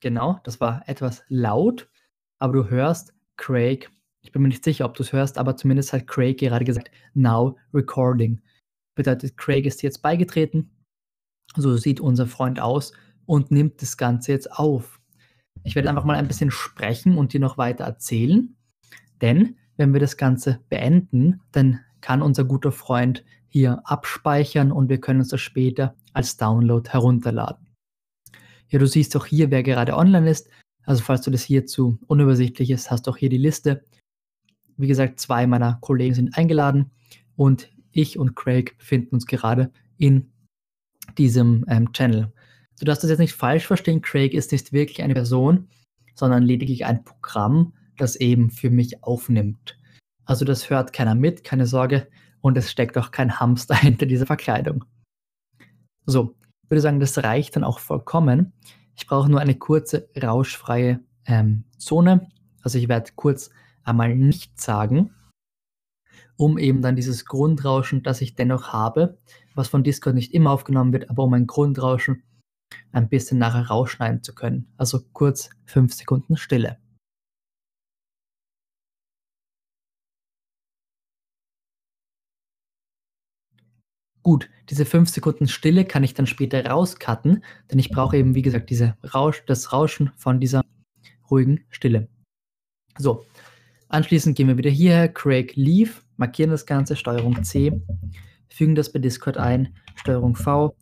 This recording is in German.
Genau, das war etwas laut, aber du hörst Craig. Ich bin mir nicht sicher, ob du es hörst, aber zumindest hat Craig gerade gesagt, now recording. Bedeutet, Craig ist jetzt beigetreten. So sieht unser Freund aus und nimmt das Ganze jetzt auf. Ich werde einfach mal ein bisschen sprechen und dir noch weiter erzählen, denn wenn wir das Ganze beenden, dann kann unser guter Freund hier abspeichern und wir können uns das später als Download herunterladen. Ja, du siehst auch hier, wer gerade online ist. Also falls du das hier zu unübersichtlich ist, hast du auch hier die Liste. Wie gesagt, zwei meiner Kollegen sind eingeladen und ich und Craig befinden uns gerade in diesem ähm, Channel. Du darfst das jetzt nicht falsch verstehen. Craig ist nicht wirklich eine Person, sondern lediglich ein Programm, das eben für mich aufnimmt. Also das hört keiner mit, keine Sorge. Und es steckt auch kein Hamster hinter dieser Verkleidung. So, würde sagen, das reicht dann auch vollkommen. Ich brauche nur eine kurze rauschfreie ähm, Zone. Also ich werde kurz einmal nichts sagen, um eben dann dieses Grundrauschen, das ich dennoch habe, was von Discord nicht immer aufgenommen wird, aber um ein Grundrauschen ein bisschen nachher rausschneiden zu können. Also kurz fünf Sekunden Stille. Gut, diese fünf Sekunden Stille kann ich dann später rauscutten, denn ich brauche eben, wie gesagt, diese Rausch, das Rauschen von dieser ruhigen Stille. So, anschließend gehen wir wieder hierher, Craig Leave, markieren das Ganze, Steuerung C, fügen das bei Discord ein, Steuerung V,